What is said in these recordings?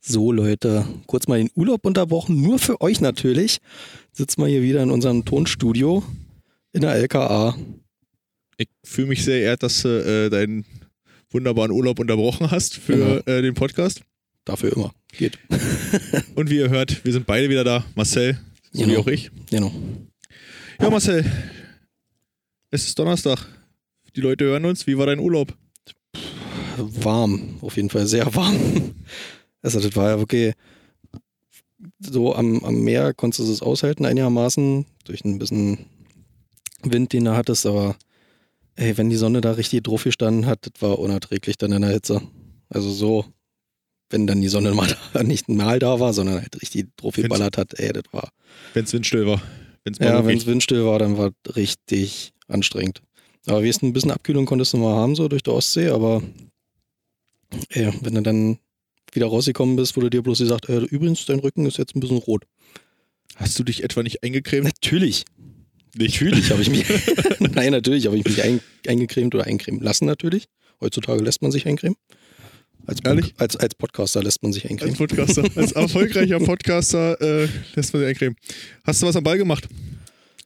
So Leute, kurz mal den Urlaub unterbrochen, nur für euch natürlich. Sitzen wir hier wieder in unserem Tonstudio in der LKA. Ich fühle mich sehr ehrt, dass du äh, deinen wunderbaren Urlaub unterbrochen hast für äh, den Podcast. Dafür immer. Geht. Und wie ihr hört, wir sind beide wieder da. Marcel, so wie Genau. auch ich. Genau. Ja, Marcel, es ist Donnerstag. Die Leute hören uns. Wie war dein Urlaub? Warm, auf jeden Fall sehr warm. Also das war ja wirklich so am, am Meer konntest du es aushalten einigermaßen durch ein bisschen Wind, den du hattest, aber ey, wenn die Sonne da richtig drauf gestanden hat, das war unerträglich dann in der Hitze. Also so, wenn dann die Sonne mal da, nicht mal da war, sondern halt richtig drauf geballert hat, ey, das war. Wenn es windstill war. Wenn's Ja, wenn es windstill war, dann war es richtig anstrengend. Aber wie ist ein bisschen Abkühlung konntest du mal haben, so durch die Ostsee, aber ey, wenn du dann wieder rausgekommen bist, wurde dir bloß gesagt, äh, übrigens, dein Rücken ist jetzt ein bisschen rot. Hast du dich etwa nicht eingecremt? Natürlich, Nicht. natürlich habe ich mich, nein, natürlich habe ich mich ein, eingecremt oder eincremen lassen, natürlich. Heutzutage lässt man sich eincremen. Als, Ehrlich? als, als Podcaster lässt man sich Als eincremen. Podcaster, als erfolgreicher Podcaster äh, lässt man sich eincremen. Hast du was am Ball gemacht?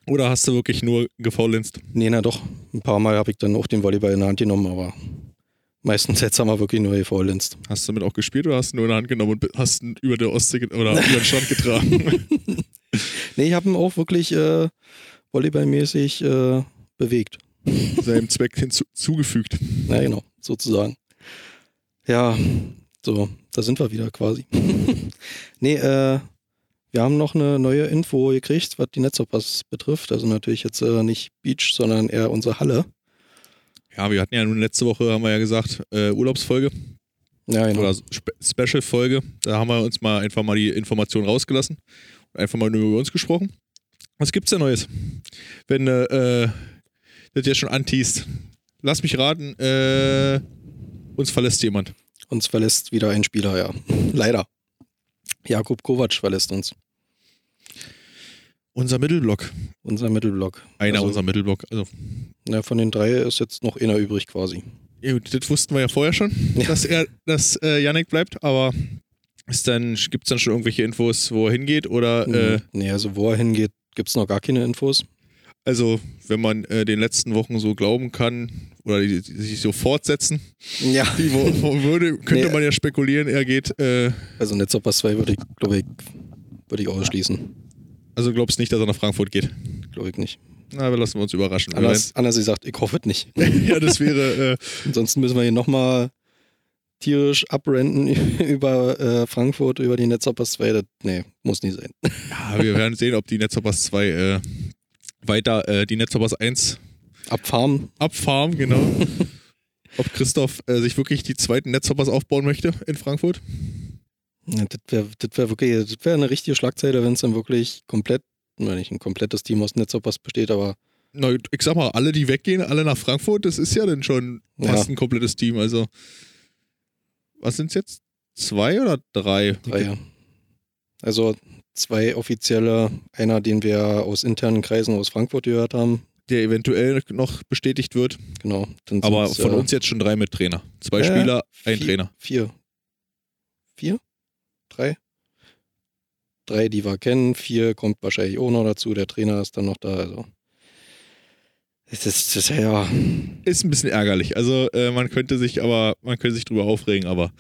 Oder hast du wirklich nur gefaulenzt? Nee, na doch. Ein paar Mal habe ich dann auch den Volleyball in der Hand genommen, aber meistens jetzt haben wir wirklich nur gefaulenzt. Hast du damit auch gespielt oder hast du nur in der Hand genommen und hast ihn über der Ostsee oder über den Strand getragen? Nee, ich habe ihn auch wirklich äh, volleyballmäßig äh, bewegt. Seinem Zweck hinzugefügt. Na genau, sozusagen. Ja, so, da sind wir wieder quasi. nee, äh, wir haben noch eine neue Info gekriegt, was die Netzhoppers betrifft. Also natürlich jetzt äh, nicht Beach, sondern eher unsere Halle. Ja, wir hatten ja nun letzte Woche, haben wir ja gesagt, äh, Urlaubsfolge Ja, genau. oder Spe Special-Folge. Da haben wir uns mal einfach mal die Informationen rausgelassen und einfach mal nur über uns gesprochen. Was gibt's denn Neues? Wenn du äh, das jetzt schon antiest. Lass mich raten, äh, uns verlässt jemand. Uns verlässt wieder ein Spieler, ja. Leider. Jakub Kovac verlässt uns. Unser Mittelblock. Unser Mittelblock. Einer Also- unserer Mittelblock. Also, Ja, von den drei ist jetzt noch einer übrig quasi. ja, gut, das wussten wir ja vorher schon, Ja. dass er, dass äh, Yannick bleibt, aber ist dann, gibt's dann schon irgendwelche Infos, wo er hingeht? Oder äh, nee, also wo er hingeht, gibt es noch gar keine Infos. Also, wenn man äh, den letzten Wochen so glauben kann oder die, die sich so fortsetzen, Ja. die, wo, wo würde, könnte Nee. man ja spekulieren, er geht. Äh, Also Netzhoppers 2 würde ich, glaube ich, würde ich ausschließen. Also glaubst nicht, dass er nach Frankfurt geht. Glaube ich nicht. Na, aber lassen wir uns überraschen. Anders, anders gesagt, ich hoffe es nicht. ja, das wäre. Äh, Ansonsten müssen wir hier nochmal tierisch abrenten über äh, Frankfurt, über die Netzhoppers 2. Das, nee, muss nicht sein. ja, wir werden sehen, ob die Netzhoppers 2 äh, weiter äh, die Netzhoppers 1 Abfarmen. abfarmen, genau. ob Christoph äh, sich wirklich die zweiten Netzhoppers aufbauen möchte in Frankfurt. Ja, das wäre das wär wirklich, das wäre eine richtige Schlagzeile, wenn es dann wirklich komplett, wenn nicht ein komplettes Team aus Netzhoppers besteht, aber Na, ich sag mal, alle, die weggehen, alle nach Frankfurt, das ist ja dann schon fast ein komplettes Team. Also, was sind's jetzt? Zwei oder drei? drei. ja. Also zwei offizielle, einer, den wir aus internen Kreisen aus Frankfurt gehört haben. Der eventuell noch bestätigt wird. Genau. Aber von äh, uns jetzt schon drei mit Trainer. Zwei Äh, Spieler, ein vier, Trainer. Vier. Vier? Drei? Drei, die wir kennen. Vier kommt wahrscheinlich auch noch dazu. Der Trainer ist dann noch da. Also. Es ist, ist ja. Ist ein bisschen ärgerlich. Also äh, man könnte sich aber, man könnte sich drüber aufregen, aber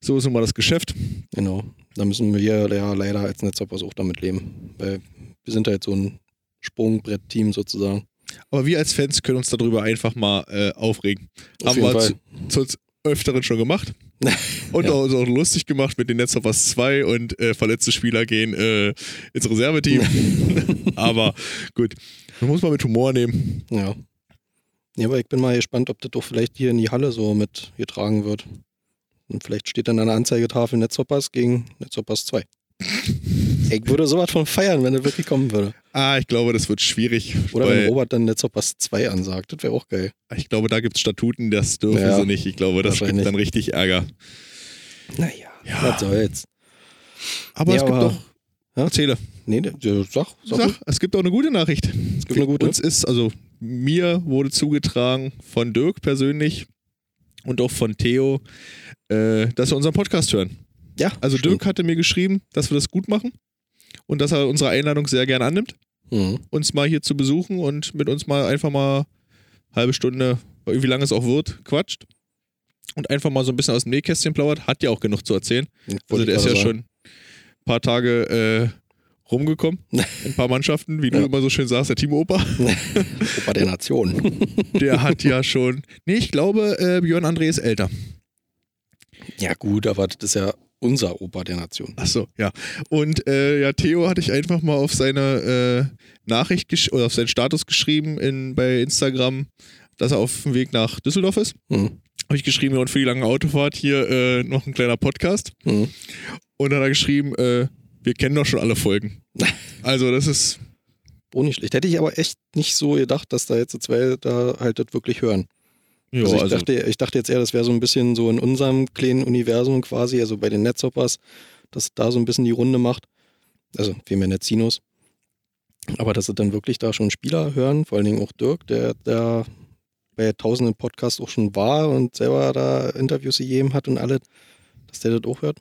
so ist nun mal das Geschäft. Genau. Da müssen wir ja leider als Netzhoppers auch damit leben. Weil wir sind halt so ein Sprungbrett-Team sozusagen. Aber wir als Fans können uns darüber einfach mal äh, aufregen. Auf Haben jeden wir Fall. zu, zu öfteren schon gemacht. Und Ja. auch, auch lustig gemacht mit den Netzhoppers 2 und äh, verletzte Spieler gehen äh, ins Reserveteam. aber gut, man muss mal mit Humor nehmen. Ja. Ja, aber ich bin mal gespannt, ob das doch vielleicht hier in die Halle so mit getragen wird. Und vielleicht steht dann an der Anzeigetafel Netzhoppers gegen Netzhoppers 2. ich würde sowas von feiern, wenn das wirklich kommen würde. Ah, ich glaube, das wird schwierig. Oder wenn Robert dann Netzhoppers 2 ansagt, das wäre auch geil. ich glaube, da gibt es Statuten, das dürfen Ja, sie nicht. Ich glaube, das gibt dann richtig Ärger. Naja, Ja. was soll's. Aber Nee, es gibt aber- doch. Ja? Erzähle. Nee, der- sag, sag, Sag, es gibt auch eine gute Nachricht. Es gibt eine gute. Uns ist, also mir wurde zugetragen von Dirk persönlich und auch von Theo, äh, dass wir unseren Podcast hören. Ja, Also stimmt. Dirk hatte mir geschrieben, dass wir das gut machen und dass er unsere Einladung sehr gern annimmt, Mhm. uns mal hier zu besuchen und mit uns mal einfach mal halbe Stunde, wie lange es auch wird, quatscht und einfach mal so ein bisschen aus dem Nähkästchen plaudert. Hat ja auch genug zu erzählen. Also Wollte der ist ja gerade schon ein paar Tage äh, rumgekommen, in ein paar Mannschaften, wie du Ja. immer so schön sagst, der Team-Opa. sagen. Opa der Nation. Der hat ja schon, nee, ich glaube, äh, Björn André ist älter. ja, gut, aber das ist ja unser Opa der Nation. Ach so, ja. Und äh, ja, Theo hatte ich einfach mal auf seine äh, Nachricht oder auf seinen Status geschrieben in, bei Instagram, dass er auf dem Weg nach Düsseldorf ist. Mhm. Habe ich geschrieben, und für die lange Autofahrt hier äh, noch ein kleiner Podcast. Mhm. Und dann hat er geschrieben, äh, wir kennen doch schon alle Folgen. Also das ist, Oh, nicht schlecht. Hätte ich aber echt nicht so gedacht, dass da jetzt zwei da halt das wirklich hören. Ja, also ich, also, dachte, ich dachte jetzt eher, das wäre so ein bisschen so in unserem kleinen Universum quasi, also bei den Netzhoppers, dass da so ein bisschen die Runde macht. Also vielmehr Netzinos. Aber dass sie dann wirklich da schon Spieler hören, vor allen Dingen auch Dirk, der da bei tausenden Podcasts auch schon war und selber da Interviews gegeben hat und alle, dass der das auch hört.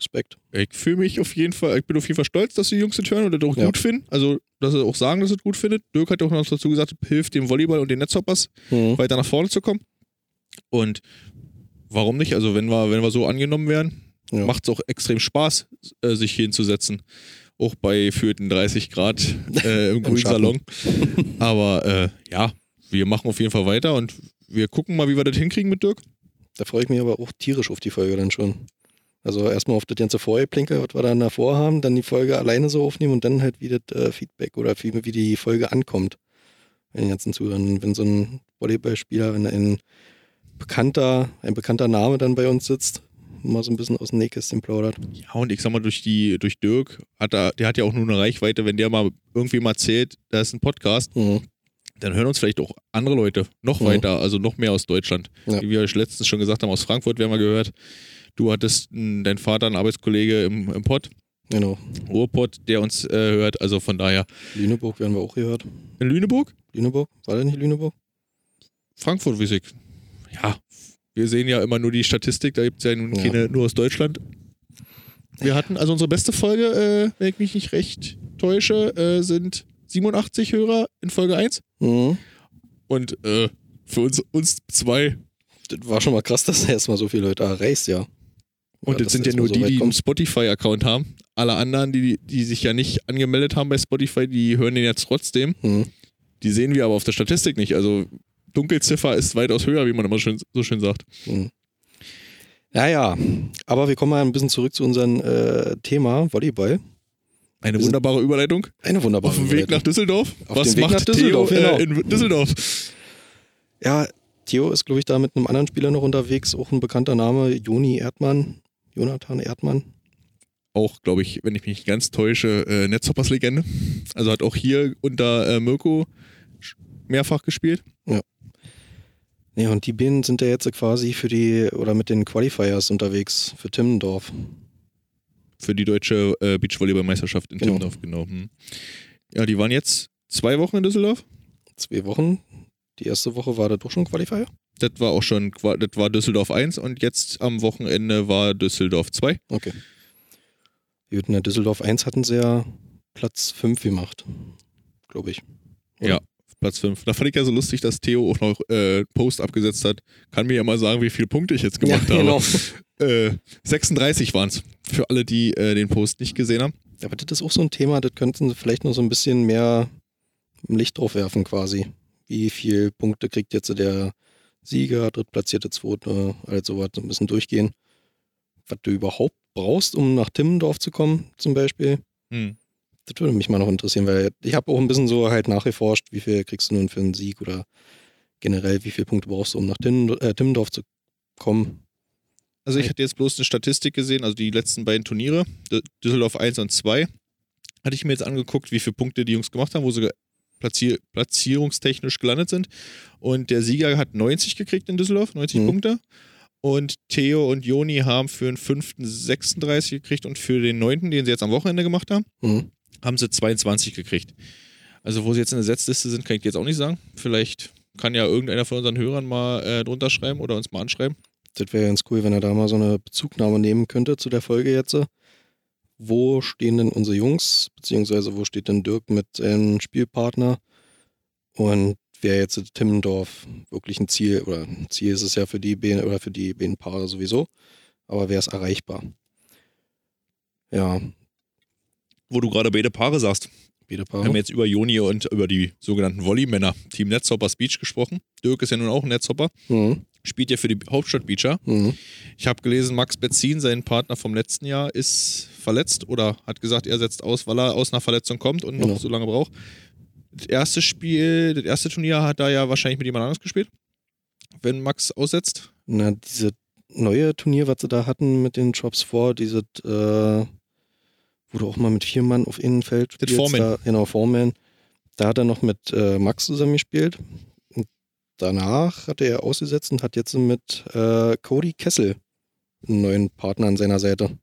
Respekt. ich fühle mich auf jeden Fall, ich bin auf jeden Fall stolz, dass die Jungs das hören und das auch Ja. gut finden. Also, dass sie auch sagen, dass sie es gut findet. Dirk hat ja auch noch dazu gesagt, hilft dem Volleyball und den Netzhoppers Mhm. weiter nach vorne zu kommen. Und warum nicht? Also wenn wir, wenn wir so angenommen werden, Ja. macht es auch extrem Spaß, äh, sich hier hinzusetzen. Auch bei führten 30 Grad äh, im Im grünen Schatten. Salon. Aber äh, ja, wir machen auf jeden Fall weiter und wir gucken mal, wie wir das hinkriegen mit Dirk. Da freue ich mich aber auch tierisch auf die Folge dann schon. Also erstmal auf das ganze Vorgeplinke, was wir dann davor haben, dann die Folge alleine so aufnehmen und dann halt wie das äh, Feedback oder wie, wie die Folge ankommt. Bei den ganzen Zuhörern. Wenn so ein Volleyballspieler, wenn ein bekannter, ein bekannter Name dann bei uns sitzt, mal so ein bisschen aus dem Nähkästchen plaudert. Ja, und ich sag mal, durch die, durch Dirk, hat er, der hat ja auch nur eine Reichweite, wenn der mal irgendwem erzählt, da ist ein Podcast, Mhm. dann hören uns vielleicht auch andere Leute noch Mhm. weiter, also noch mehr aus Deutschland. Ja. Wie wir euch letztens schon gesagt haben, aus Frankfurt werden wir gehört. Du hattest deinen Vater, einen Arbeitskollege im, im Pott, Genau. Ruhrpott, der uns äh, hört. Also von daher Lüneburg werden wir auch gehört. in Lüneburg, Lüneburg? War der nicht Lüneburg? Frankfurt, wie ich. Ja, wir sehen ja immer nur die Statistik, da gibt es ja nun Ja. keine nur aus Deutschland. Wir hatten, also unsere beste Folge, äh, wenn ich mich nicht recht täusche, äh, sind 87 Hörer in Folge 1. Mhm. Und äh, für uns, uns zwei. Das war schon mal krass, dass er erstmal so viele Leute erreicht, ja. Und Oder das sind ja nur so die, die einen. Spotify-Account haben. Alle anderen, die, die sich ja nicht angemeldet haben bei Spotify, die hören den jetzt trotzdem. Mhm. Die sehen wir aber auf der Statistik nicht. Also Dunkelziffer ist weitaus höher, wie man immer schön, so schön sagt. Mhm. Ja, ja. Aber wir kommen mal ein bisschen zurück zu unserem äh, Thema Volleyball. Eine Wir wunderbare Überleitung. Eine wunderbare Auf dem Weg nach Überleitung. Düsseldorf. Auf Was Weg macht nach Düsseldorf, Theo genau. äh, in Düsseldorf? Ja, Theo ist, glaube ich, da mit einem anderen Spieler noch unterwegs. Auch ein bekannter Name, Joni Erdmann. Jonathan Erdmann. Auch, glaube ich, wenn ich mich nicht ganz täusche, äh, Netzhoppers-Legende. Also hat auch hier unter äh, Mirko mehrfach gespielt. Ja, und die beiden sind ja jetzt quasi für die, oder mit den Qualifiers unterwegs für Timmendorf. Für die deutsche äh, Beachvolleyball-Meisterschaft in Genau. Timmendorf, genau. Hm. Ja, die waren jetzt zwei Wochen in Düsseldorf. Zwei Wochen. Die erste Woche war da doch schon Qualifier. Das war auch schon, das war Düsseldorf 1 und jetzt am Wochenende war Düsseldorf 2. Okay. Gut, in der Düsseldorf 1 hatten sie ja Platz 5 gemacht. Glaube ich. Oder? Ja, Platz 5. Da fand ich ja so lustig, dass Theo auch noch äh, Post abgesetzt hat. Kann mir ja mal sagen, wie viele Punkte ich jetzt gemacht ja, habe. genau. Äh, 36 waren es. Für alle, die äh, den Post nicht gesehen haben. Aber das ist auch so ein Thema, das könnten sie vielleicht noch so ein bisschen mehr Licht drauf werfen quasi. Wie viele Punkte kriegt jetzt der Sieger, drittplatzierte Zweite, alles sowas, so ein bisschen durchgehen. Was du überhaupt brauchst, um nach Timmendorf zu kommen, zum Beispiel. Hm. Das würde mich mal noch interessieren, weil ich habe auch ein bisschen so halt nachgeforscht, wie viel kriegst du nun für einen Sieg oder generell, wie viele Punkte brauchst du, um nach äh, Timmendorf zu kommen. Also ich hatte jetzt bloß eine Statistik gesehen, also die letzten beiden Turniere, Düsseldorf 1 und 2, hatte ich mir jetzt angeguckt, wie viele Punkte die Jungs gemacht haben, wo sie platzier platzierungstechnisch gelandet sind. Und der Sieger hat 90 gekriegt in Düsseldorf, 90 Mhm. Punkte. Und Theo und Joni haben für den fünften 36 gekriegt und für den neunten, den sie jetzt am Wochenende gemacht haben, Mhm. haben sie 22 gekriegt. Also wo sie jetzt in der Setzliste sind, kann ich jetzt auch nicht sagen. Vielleicht kann ja irgendeiner von unseren Hörern mal äh, drunter schreiben oder uns mal anschreiben. Das wäre ganz cool, wenn er da mal so eine Bezugnahme nehmen könnte zu der Folge jetzt. Wo stehen denn unsere Jungs, beziehungsweise wo steht denn Dirk mit seinem Spielpartner? Und wäre jetzt Timmendorf wirklich ein Ziel, oder ein Ziel ist es ja für die Bäden oder für die Bädenpaare sowieso, aber wäre es erreichbar? Ja. Wo du gerade beide Paare sagst. Beide Wir Paare. haben jetzt über Joni und über die sogenannten Volleymänner, Team Netzhoppers Beach gesprochen. Dirk ist ja nun auch ein Netzhopper, Mhm. Spielt ja für die Hauptstadt Beacher. Mhm. Ich habe gelesen, Max Betzin, sein Partner vom letzten Jahr, ist verletzt oder hat gesagt, er setzt aus, weil er aus einer Verletzung kommt und noch Genau. so lange braucht. Das erste Spiel, das erste Turnier hat er ja wahrscheinlich mit jemand anderes gespielt, wenn Max aussetzt. Na, diese neue Turnier, was sie da hatten mit den Drops vor, diese, äh, wo du auch mal mit vier Mann auf Innenfeld Das spielst. Foreman. Da, genau, Foreman. Da hat er noch mit äh, Max zusammengespielt. Und danach hat er ausgesetzt und hat jetzt mit äh, Cody Kessel einen neuen Partner an seiner Seite.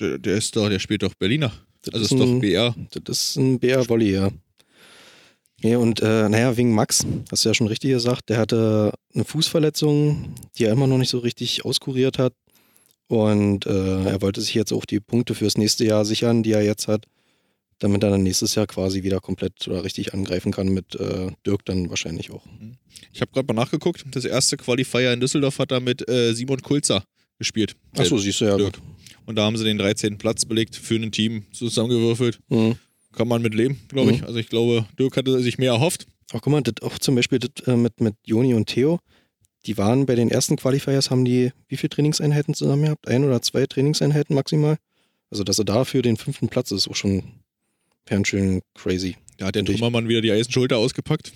Der, der ist doch, der spielt doch Berliner. Das Also ist ist doch ein- BR. Das ist ein BR Volley, ja. Nee, und äh, naja, wegen Max, hast du ja schon richtig gesagt, der hatte eine Fußverletzung, die er immer noch nicht so richtig auskuriert hat. Und äh, er wollte sich jetzt auch die Punkte fürs nächste Jahr sichern, die er jetzt hat, damit er dann nächstes Jahr quasi wieder komplett oder richtig angreifen kann mit äh, Dirk dann wahrscheinlich auch. Ich habe gerade mal nachgeguckt. Das erste Qualifier in Düsseldorf hat er mit äh, Simon Kulzer gespielt. Achso, siehst du ja Dirk. gut. Und da haben sie den 13. Platz belegt für ein Team zusammengewürfelt. Mhm. Kann man mit leben, glaube ich. Mhm. Also ich glaube, Dirk hatte sich mehr erhofft. Auch guck mal, das auch zum Beispiel das, äh, mit, mit Joni und Theo, die waren bei den ersten Qualifiers, haben die wie viele Trainingseinheiten zusammen gehabt? Ein oder zwei Trainingseinheiten maximal? Also, dass er dafür den fünften Platz ist, auch schon ganz schön crazy. Da hat der. Trümmermann wieder die Eisenschulter ausgepackt.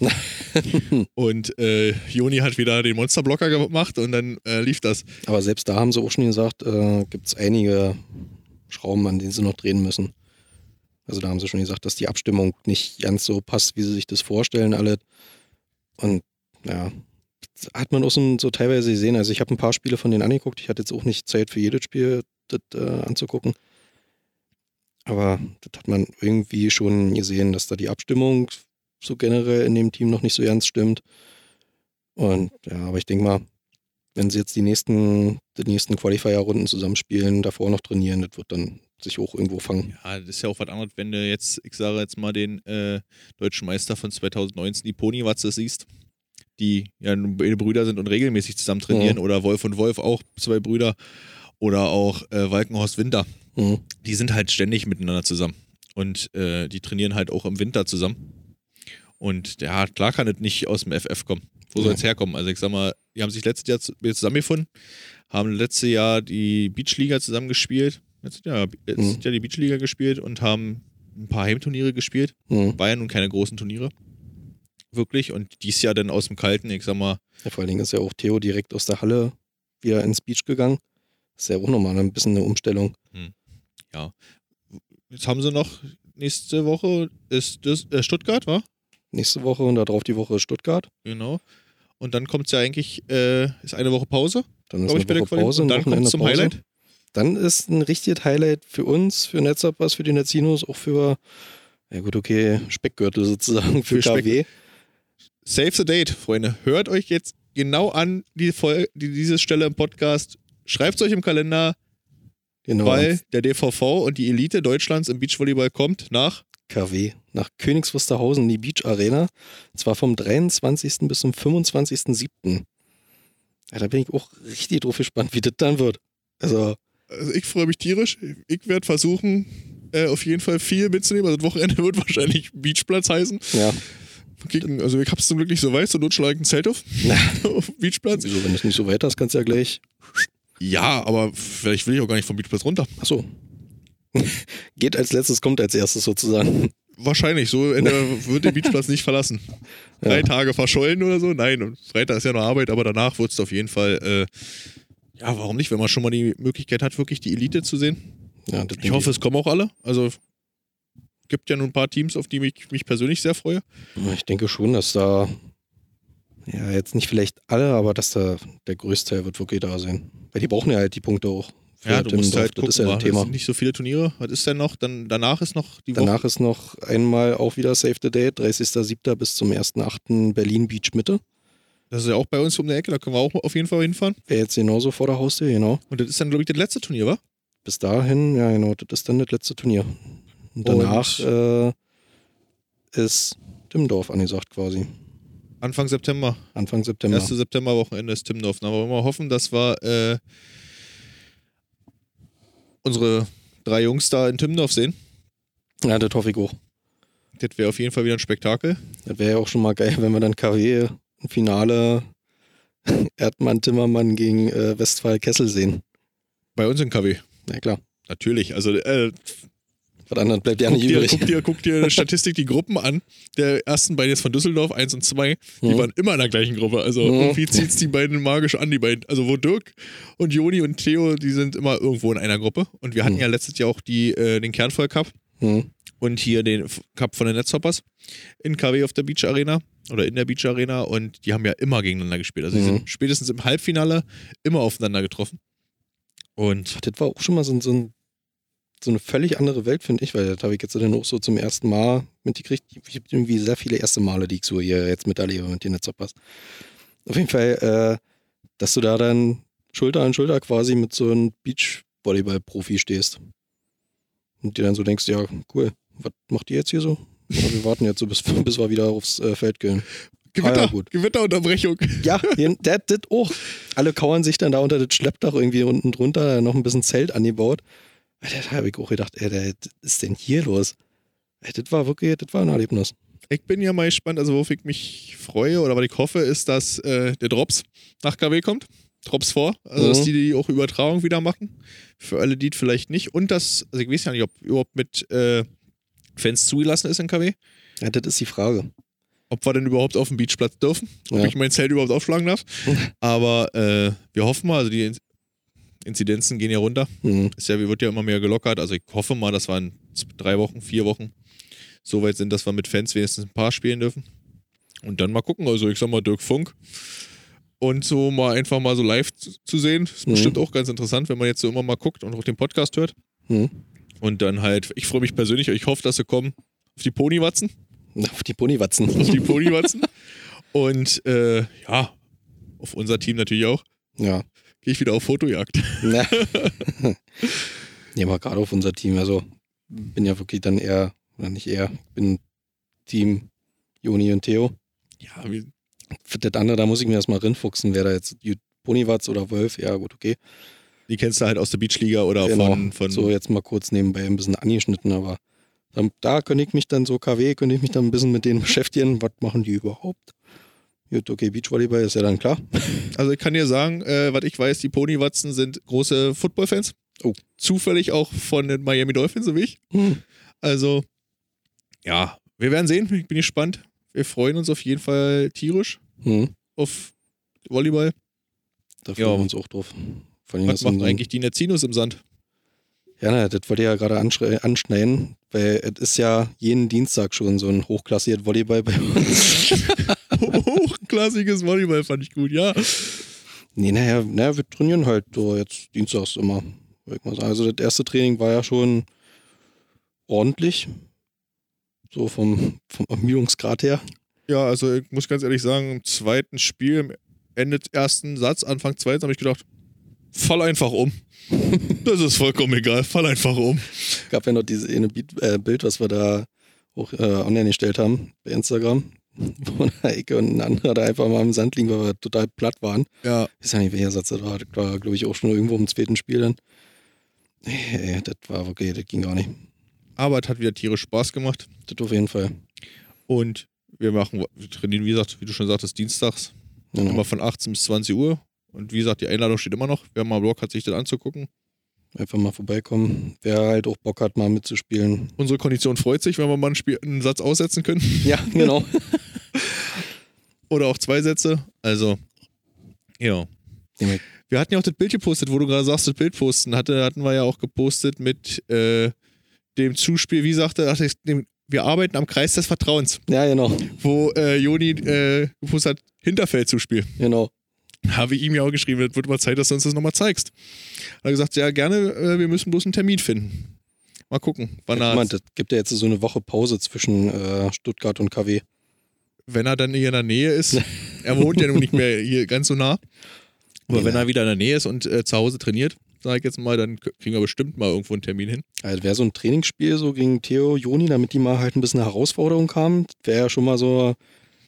und äh, Joni hat wieder den Monsterblocker gemacht und dann äh, lief das. Aber selbst da haben sie auch schon gesagt, äh, gibt es einige Schrauben, an denen sie noch drehen müssen. Also da haben sie schon gesagt, dass die Abstimmung nicht ganz so passt, wie sie sich das vorstellen, alle. Und ja, hat man auch so, so teilweise gesehen. Also ich habe ein paar Spiele von denen angeguckt. Ich hatte jetzt auch nicht Zeit für jedes Spiel das äh, anzugucken. Aber das hat man irgendwie schon gesehen, dass da die Abstimmung so generell in dem Team noch nicht so ernst stimmt. Und ja, aber ich denke mal, wenn sie jetzt die nächsten, die nächsten Qualifier-Runden zusammenspielen, davor noch trainieren, das wird dann sich auch irgendwo fangen. Ja, das ist ja auch was anderes, wenn du jetzt, ich sage jetzt mal, den äh, deutschen Meister von 2019, die Ponywatze, siehst, die ja beide Brüder sind und regelmäßig zusammen trainieren. Mhm. Oder Wolf und Wolf auch zwei Brüder. Oder auch äh, Walkenhorst Winter. Mhm. die sind halt ständig miteinander zusammen. Und äh, die trainieren halt auch im Winter zusammen. Und ja, klar kann es nicht aus dem FF kommen. Wo soll Ja. es herkommen? Also ich sag mal, die haben sich letztes Jahr wieder zusammengefunden, haben letztes Jahr die Beachliga zusammengespielt. Letztes Jahr, letztes Mhm. Jahr die Beachliga gespielt und haben ein paar Heimturniere gespielt. Mhm. War ja nun keine großen Turniere. Wirklich. Und dies Jahr dann aus dem Kalten, ich sag mal, Ja, vor allen Dingen ist ja auch Theo direkt aus der Halle wieder ins Beach gegangen. ist ja auch nochmal ein bisschen eine Umstellung. Jetzt haben sie noch nächste Woche ist das, äh, Stuttgart, war? Nächste Woche und darauf die Woche Stuttgart. Genau. Und dann kommt es ja eigentlich, äh, ist eine Woche Pause, Dann ist ich, eine Woche. Pause, Und ein dann kommt es zum Pause. Highlight. Dann ist ein richtiges Highlight für uns, für Netzhoppers, für die Netzinos, auch für, ja gut, okay, Speckgürtel sozusagen, für, Für Speck- KW. Save the date, Freunde. Hört euch jetzt genau an die Folge, die, diese Stelle im Podcast. Schreibt es euch im Kalender, Genau, weil der DVV und die Elite Deutschlands im Beachvolleyball kommt nach. KW, nach Königs Wusterhausen in die Beach Arena. Und zwar vom 23. bis zum 25.07. Ja, da bin ich auch richtig drauf gespannt, wie das dann wird. Also, Also ich freue mich tierisch. Ich werde versuchen, äh, auf jeden Fall viel mitzunehmen. Also das Wochenende wird wahrscheinlich Beachplatz heißen. ja, Kicken, also ich hab's zum Glück nicht so weit, so Not schlage ich ein Zelt auf. auf Beachplatz. wieso, wenn du es nicht so weit hast, kannst du ja gleich. Ja, aber vielleicht will ich auch gar nicht vom Beachplatz runter. Achso. Geht als letztes, kommt als erstes sozusagen. Wahrscheinlich, so Ende wird der Beachplatz nicht verlassen. Drei Ja. Tage verschollen oder so? Nein, und Freitag ist ja noch Arbeit, aber danach wird es auf jeden Fall, äh, ja, warum nicht, wenn man schon mal die Möglichkeit hat, wirklich die Elite zu sehen. Ja, Ich hoffe, es kommen auch alle. Also gibt ja nun ein paar Teams, auf die mich, mich persönlich sehr freue. Ich denke schon, dass da, ja, jetzt nicht vielleicht alle, aber dass da der Größteil wird wirklich da sein. Weil die brauchen ja halt die Punkte auch. Ja, du musst halt das gucken, ist ja das Thema. sind nicht so viele Turniere. Was ist denn noch? Dann, danach ist noch die Woche. Danach ist noch einmal auch wieder Save the Date, 30.07. bis zum 1.08. Berlin Beach Mitte. Das ist ja auch bei uns um die Ecke, da können wir auch auf jeden Fall hinfahren. Wäre jetzt genauso vor der Haustür, genau. Und das ist dann, glaube ich, das letzte Turnier, wa? Bis dahin, ja genau, das ist dann das letzte Turnier. Und danach äh, ist Timmendorf angesagt quasi. Anfang September. Anfang September. Erste Septemberwochenende ist Timmendorf. Aber wir mal hoffen, dass wir äh, unsere drei Jungs da in Timmendorf sehen. Ja, das hoffe ich auch. Das wäre auf jeden Fall wieder ein Spektakel. Das wäre ja auch schon mal geil, wenn wir dann KW im Finale Erdmann Timmermann gegen äh, Westphal Kessel sehen. Bei uns in KW. Na klar. Natürlich. Also äh, was anderes bleibt ja guck nicht dir, übrig. guck, dir, guck dir in der Statistik die Gruppen an. Der ersten beiden jetzt von Düsseldorf, 1 und 2, die Mhm. waren immer in der gleichen Gruppe. Also Mhm. irgendwie zieht es die beiden magisch an, die beiden. Also wo Dirk und Joni und Theo, die sind immer irgendwo in einer Gruppe. Und wir hatten Mhm. ja letztes Jahr auch die, äh, den Kernvoll Cup Hm. und hier den Cup von den Netzhoppers in KW auf der Beach Arena oder in der Beach Arena und die haben ja immer gegeneinander gespielt. Also die Mhm. sind spätestens im Halbfinale immer aufeinander getroffen. Und Das war auch schon mal so, so, ein, so eine völlig andere Welt, finde ich, weil das habe ich jetzt dann auch so zum ersten Mal mitgekriegt. Ich habe irgendwie sehr viele erste Male, die ich so hier jetzt miterlebe mit den Netzhoppers. Auf jeden Fall, äh, dass du da dann Schulter an Schulter quasi mit so einem Beachvolleyball-Profi stehst. Und dir dann so denkst, ja, cool, was macht ihr jetzt hier so? Ja, wir warten jetzt so, bis, bis wir wieder aufs äh, Feld gehen. Gewitter, Ah ja, gut. Gewitterunterbrechung. Ja, das auch. Alle kauern sich dann da unter das Schleppdach irgendwie unten drunter, noch ein bisschen Zelt angebaut. Da habe ich auch gedacht, ey, was ist denn hier los? Ey, das war wirklich, das war ein Erlebnis. Ich bin ja mal gespannt, also worauf ich mich freue oder was ich hoffe, ist, dass äh, der Drops nach KW kommt. Drops vor, also dass Mhm. die die auch Übertragung wieder machen. Für alle, die vielleicht nicht. Und dass, also ich weiß ja nicht, ob überhaupt mit äh, Fans zugelassen ist in KW. Ja, das ist die Frage. Ob wir denn überhaupt auf dem Beachplatz dürfen. Ob Ja. ich mein Zelt überhaupt aufschlagen darf. Aber äh, wir hoffen mal, also die Inzidenzen gehen ja runter. Hm. Ist ja, wird ja immer mehr gelockert. Also ich hoffe mal, in z- drei Wochen, vier Wochen so weit sind, dass wir mit Fans wenigstens ein paar spielen dürfen. Und dann mal gucken. Also ich sag mal Dirk Funk. Und so mal einfach mal so live zu, sehen. Ist Mhm. bestimmt auch ganz interessant, wenn man jetzt so immer mal guckt und auch den Podcast hört. Hm. Und dann halt, ich freue mich persönlich, ich hoffe, dass sie kommen auf die Ponywatzen. Auf die Ponywatzen. Auf die Ponywatzen. und äh, ja, auf unser Team natürlich auch. Ja. Gehe ich wieder auf Fotojagd. Na. nee, aber gerade auf unser Team. Also bin ja wirklich dann eher, oder nicht eher, bin Team Joni und Theo. Ja, wir, Für das andere, da muss ich mir erstmal rinfuchsen, wer da jetzt Ponywatz oder Wolf. Ja, gut, okay. die kennst du halt aus der Beachliga oder Genau. von, von so jetzt mal kurz nebenbei ein bisschen angeschnitten, aber dann, da könnte ich mich dann so KW, könnte ich mich dann ein bisschen mit denen beschäftigen. Was machen die überhaupt? Gut, okay, Beachvolleyball ist ja dann klar. Also ich kann dir sagen, äh, was ich weiß, die Ponywatzen sind große Football-Fans. Oh. Zufällig auch von den Miami Dolphins, so wie ich. Hm. Also, ja, wir werden sehen. Ich bin gespannt. Wir freuen uns auf jeden Fall tierisch Hm. auf Volleyball. Da freuen Ja. wir uns auch drauf. Vor Was dann- eigentlich die Netzinos im Sand? Ja, na, das wollte ich ja gerade anschneiden, weil es ist ja jeden Dienstag schon so ein hochklassiert Volleyball bei uns. Hochklassiges Volleyball fand ich gut, ja. nee, naja, naja, wir trainieren halt so jetzt dienstags immer. Also das erste Training war ja schon ordentlich. So vom, vom Ermüdungsgrad her. Ja, also ich muss ganz ehrlich sagen, im zweiten Spiel, am Ende des ersten Satz, Anfang zweiten, habe ich gedacht, fall einfach um. Das ist vollkommen egal, fall einfach um. gab ja noch dieses eine äh, Bild, was wir da auch äh, online gestellt haben bei Instagram. Wo eine Ecke und ein anderer da einfach mal im Sand liegen, weil wir total platt waren. Ja, Ich weiß ja nicht, welcher Satz das war. Das war, glaube ich, auch schon irgendwo im zweiten Spiel dann. Ey, das war okay, das ging gar nicht. aber es hat wieder tierisch Spaß gemacht. Das auf jeden Fall. Und wir machen, wir trainieren, wie gesagt, wie du schon sagtest, dienstags Genau. immer von 18 bis 20 Uhr. Und wie gesagt, die Einladung steht immer noch. Wer mal Blog hat, sich das anzugucken. Einfach mal vorbeikommen. Wer halt auch Bock hat, mal mitzuspielen. Unsere Kondition freut sich, wenn wir mal einen, Spiel, einen Satz aussetzen können. Ja, genau. Oder auch zwei Sätze. Also, ja. Wir hatten ja auch das Bild gepostet, wo du gerade sagst, das Bild posten. Hatte, hatten wir ja auch gepostet mit äh, dem Zuspiel, wie sagte, ach, ich- dem, wir arbeiten am Kreis des Vertrauens, ja, genau. wo äh, Joni äh, gepostet hat, Hinterfeldzuspiel. Genau. Habe ich ihm ja auch geschrieben, es wird mal Zeit, dass du uns das nochmal zeigst. Hat er gesagt, ja gerne, äh, wir müssen bloß einen Termin finden. Mal gucken, wann Ja, er, guck mal, das gibt ja jetzt so eine Woche Pause zwischen äh, Stuttgart und KW. Wenn er dann hier in der Nähe ist. Er wohnt ja nun nicht mehr hier ganz so nah. Aber Nee, wenn er wieder in der Nähe ist und äh, zu Hause trainiert, sage ich jetzt mal, dann kriegen wir bestimmt mal irgendwo einen Termin hin. Also wäre so ein Trainingsspiel so gegen Theo, Joni, damit die mal halt ein bisschen eine Herausforderung haben, wäre ja schon mal so,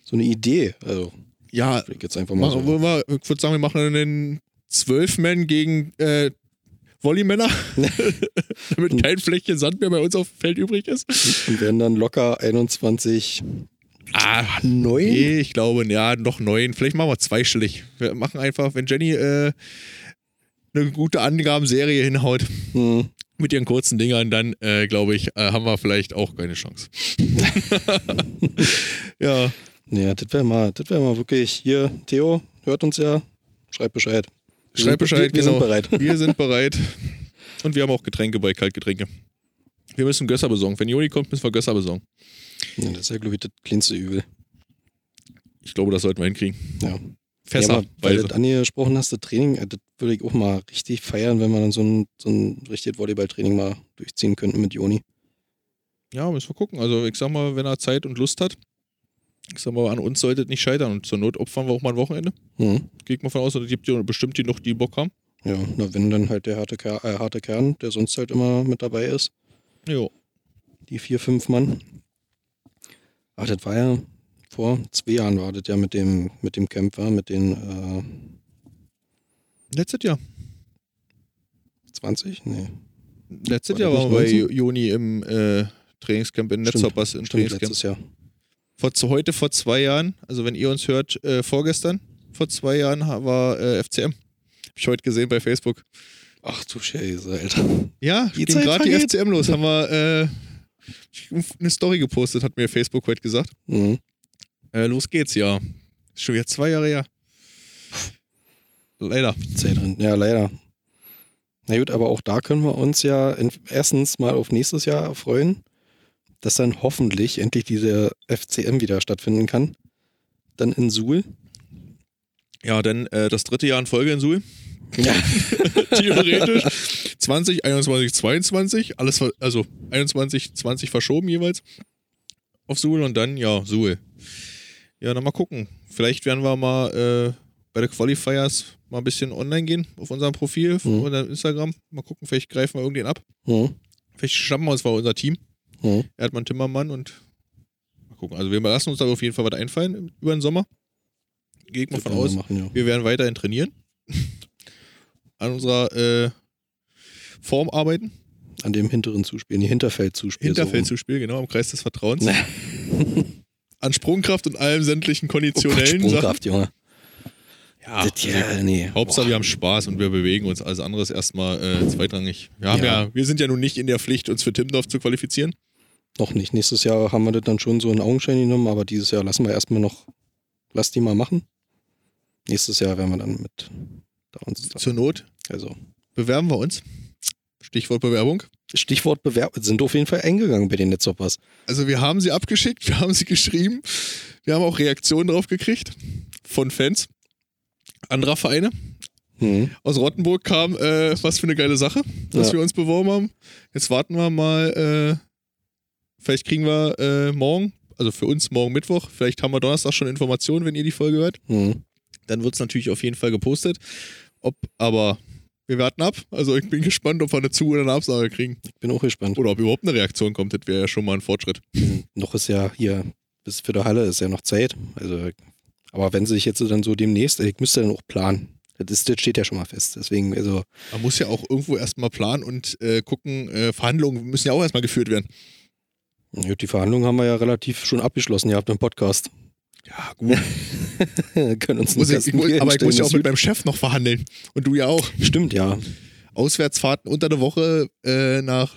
so eine Idee. Also, Ja, ich jetzt einfach mal machen so. wir ich würde sagen, wir machen einen Zwölf-Man gegen äh, Volleymänner, damit kein Fläschchen Sand mehr bei uns auf dem Feld übrig ist. Und werden dann locker 21, Ah, 9? nee, ich glaube, ja, noch neun. Vielleicht machen wir zweistellig. Wir machen einfach, wenn Jenny äh, eine gute Angabenserie hinhaut Hm. mit ihren kurzen Dingern, dann äh, glaube ich, äh, haben wir vielleicht auch keine Chance. ja, Ja, das wäre mal, das wäre mal wirklich hier, Theo, hört uns ja, schreibt Bescheid. Wir schreib sind- Bescheid, wir, wir genau. sind bereit. Wir sind bereit. Und wir haben auch Getränke bei Kaltgetränke. Wir müssen Gösser besorgen. Wenn Joni kommt, müssen wir Gösser besorgen. Ja, das ist ja, glaube ich, das kleinste Übel. Ich glaube, das sollten wir hinkriegen. Ja. Fässer. ja, weil du das angesprochen hast, das Training, äh, das würde ich auch mal richtig feiern, wenn wir dann so ein, so ein richtiges Volleyballtraining mal durchziehen könnten mit Joni. Ja, müssen wir gucken. Also ich sag mal, wenn er Zeit und Lust hat, ich sag mal, an uns sollte es nicht scheitern. Und zur Not opfern wir auch mal ein Wochenende. Mhm. Ich mal von aus, oder gibt ja bestimmt die noch, die Bock haben. Ja, na, wenn dann halt der harte, Ker äh, harte Kern, der sonst halt immer mit dabei ist, Jo. die vier, fünf Mann. Ach, das war ja vor zwei Jahren war das ja mit dem, mit dem Camp, war, mit den äh, Letztes Jahr. 20? Nee. Letztes War Jahr waren wir bei 19? Joni im äh, Trainingscamp in. Netzhoppers im Stimmt, Trainingscamp. letztes Jahr. Vor, heute vor zwei Jahren, also wenn ihr uns hört, äh, vorgestern, vor zwei Jahren war äh, FCM. Hab ich heute gesehen bei Facebook. Ach du Scheiße, Alter. Ja, Die ging gerade die. FCM los. Haben wir äh, eine Story gepostet, hat mir Facebook heute gesagt. Mhm. Äh, los geht's, ja. Ist schon wieder zwei Jahre her. Leider. Drin. Ja, leider. Na gut, aber auch da können wir uns ja erstens mal auf nächstes Jahr freuen, dass dann hoffentlich endlich diese FCM wieder stattfinden kann. Dann in Suhl. Ja, dann äh, das dritte Jahr in Folge in Suhl. Ja. Theoretisch. 20, 21, 22. Alles, also 21, 20 verschoben jeweils. Auf Suhl und dann, ja, Suhl. Ja, dann mal gucken. Vielleicht werden wir mal äh, bei der Qualifiers mal ein bisschen online gehen auf unserem Profil Mhm. oder Instagram. Mal gucken, vielleicht greifen wir irgendwen ab. Mhm. Vielleicht schnappen wir uns mal unser Team. Mhm. Erdmann Timmermann und mal gucken. Also wir lassen uns da auf jeden Fall was einfallen über den Sommer. Gehe ich mal von aus. Machen, ja. Wir werden weiterhin trainieren. An unserer äh, Form arbeiten. An dem hinteren Zuspiel, die Hinterfeldzuspiel. Hinterfeldzuspiel, genau, am Kreis des Vertrauens. So An Sprungkraft und allem sämtlichen oh Gott, konditionellen Sachen. Sprungkraft, Junge. Ja, ja, nee. Hauptsache, Boah. wir haben Spaß und wir bewegen uns. Alles andere ist erstmal äh, zweitrangig. Wir, haben Ja. ja. wir sind ja nun nicht in der Pflicht, uns für Timmendorf zu qualifizieren. Noch nicht. Nächstes Jahr haben wir das dann schon so in Augenschein genommen, aber dieses Jahr lassen wir erstmal noch, lass die mal machen. Nächstes Jahr werden wir dann mit da uns, Zur Not also bewerben wir uns. Stichwort Bewerbung. Stichwort Bewerb sind auf jeden Fall eingegangen bei den Netzhoppers. Also wir haben sie abgeschickt, wir haben sie geschrieben, wir haben auch Reaktionen drauf gekriegt von Fans anderer Vereine. Hm. Aus Rottenburg kam, äh, was für eine geile Sache, dass Ja. wir uns beworben haben. Jetzt warten wir mal, äh, vielleicht kriegen wir äh, morgen, also für uns morgen Mittwoch, vielleicht haben wir Donnerstag schon Informationen, wenn ihr die Folge hört. Hm. Dann wird es natürlich auf jeden Fall gepostet. Ob, aber wir warten ab. Also ich bin gespannt, ob wir eine Zu- oder eine Absage kriegen. Ich bin auch gespannt. Oder ob überhaupt eine Reaktion kommt. Das wäre ja schon mal ein Fortschritt. Noch ist ja hier, bis für der Halle ist ja noch Zeit. Also, aber wenn sie sich jetzt dann so demnächst, ich müsste dann auch planen. Das, ist, das steht ja schon mal fest. Deswegen, also, Man muss ja auch irgendwo erstmal planen und äh, gucken, äh, Verhandlungen müssen ja auch erstmal geführt werden. die Verhandlungen haben wir ja relativ schon abgeschlossen. Ihr habt einen Podcast. Ja, gut. Können uns Muss ich, muss, aber ich muss ja auch mit meinem Chef noch verhandeln. Und du ja auch. Stimmt, ja. Auswärtsfahrten unter der Woche äh, nach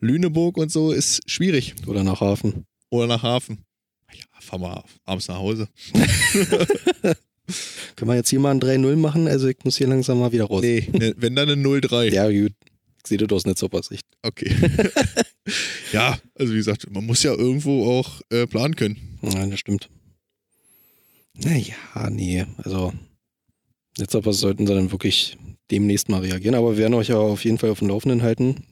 Lüneburg und so ist schwierig. Oder nach Hafen. Oder nach Hafen. Ja, fahr mal abends nach Hause. Können wir jetzt hier mal ein 3-0 machen? Also ich muss hier langsam mal wieder raus. Nee, ne, wenn dann eine 0-3. Ja, gut. Ich sehe das aus Netzhoppers-Sicht. Okay. ja, also wie gesagt, man muss ja irgendwo auch äh, planen können. Ja, das stimmt. Naja, nee. Also, Netzhoppers sollten sie dann wirklich demnächst mal reagieren. Aber wir werden euch ja auf jeden Fall auf dem Laufenden halten.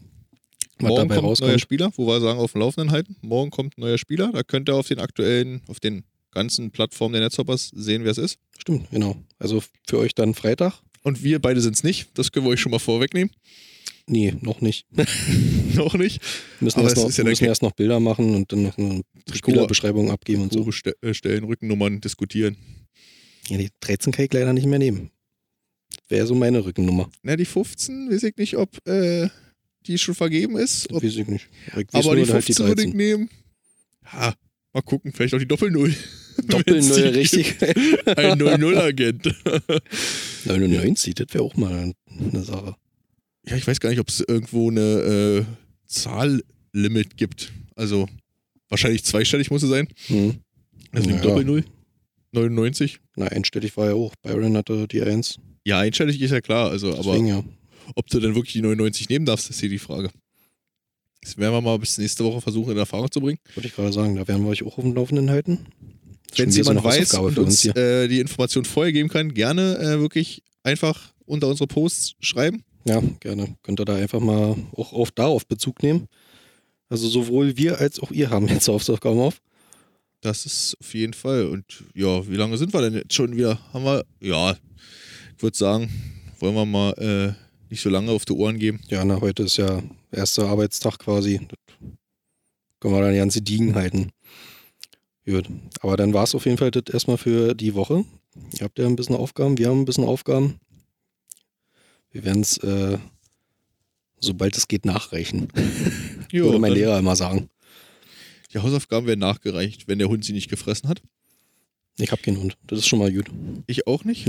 Was Morgen dabei kommt ein neuer rauskommt. Spieler, wo wir sagen, auf dem Laufenden halten. Morgen kommt ein neuer Spieler. Da könnt ihr auf den aktuellen, auf den ganzen Plattformen der Netzhoppers sehen, wer es ist. Stimmt, genau. Also für euch dann Freitag? Und wir beide sind es nicht. Das können wir euch schon mal vorwegnehmen. Nee, noch nicht. noch nicht. Wir müssen, Aber erst noch, ja müssen erst noch Bilder machen und dann noch eine Spielerbeschreibung abgeben und so. Ste äh, Stellen, Rückennummern diskutieren. Ja, die 13 kann ich leider nicht mehr nehmen. Wäre so meine Rückennummer. Na, die 15, weiß ich nicht, ob äh, die schon vergeben ist. Ob, Weiß ich nicht. Ich aber die nur halt 15 würde ich nehmen. Ja, mal gucken, vielleicht auch die Doppel-Null. Doppel-Null, die richtig. Ein 0-0-Agent. 99, das wäre auch mal eine Sache. Ja, ich weiß gar nicht, ob es irgendwo eine äh, Zahllimit gibt. Also wahrscheinlich zweistellig muss es sein. Hm. Also Ja. ja. Doppel-Null. 99. Na, einstellig war ja auch. Byron hatte die 1. Ja, einstellig ist ja klar. Also, aber Deswegen ja. ob du dann wirklich die 99 nehmen darfst, ist hier die Frage. Das werden wir mal bis nächste Woche versuchen in Erfahrung zu bringen. Wollte ich gerade sagen, da werden wir euch auch auf dem Laufenden halten. Wenn es so jemand weiß und für uns uns äh, die Information vorher geben kann, gerne äh, wirklich einfach unter unsere Posts schreiben. Ja, gerne. Könnt ihr da einfach mal auch auf darauf Bezug nehmen. Also sowohl wir als auch ihr haben jetzt Hausaufgaben auf. Das ist auf jeden Fall. Und ja, wie lange sind wir denn jetzt schon wieder? Haben wir, ja, ich würde sagen, wollen wir mal äh, nicht so lange auf die Ohren geben. Ja, na, heute ist ja erster Arbeitstag quasi. Das können wir dann die ganze Diegen halten. Gut. Aber dann war es auf jeden Fall das erstmal für die Woche. Ihr habt ja ein bisschen Aufgaben, wir haben ein bisschen Aufgaben. Wir werden es, äh, sobald es geht, nachreichen. Jo, Würde mein Lehrer immer sagen. Die Hausaufgaben werden nachgereicht, wenn der Hund sie nicht gefressen hat. Ich habe keinen Hund. Das ist schon mal gut. Ich auch nicht.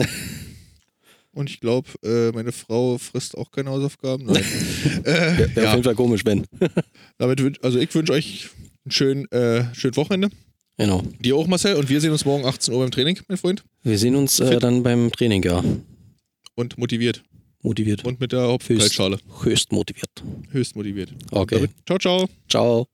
Und ich glaube, äh, meine Frau frisst auch keine Hausaufgaben. Nein. äh, Wäre wär auf ja, jeden Fall komisch, wenn. damit also ich wünsche euch ein schön, äh, schönes Wochenende. Genau. Dir auch, Marcel. Und wir sehen uns morgen 18 Uhr beim Training, mein Freund. Wir sehen uns äh, dann beim Training, ja. Und motiviert. Motiviert. Und mit der Hauptkaltschale. Höchst motiviert. Höchst motiviert. Okay. Ciao, ciao. Ciao.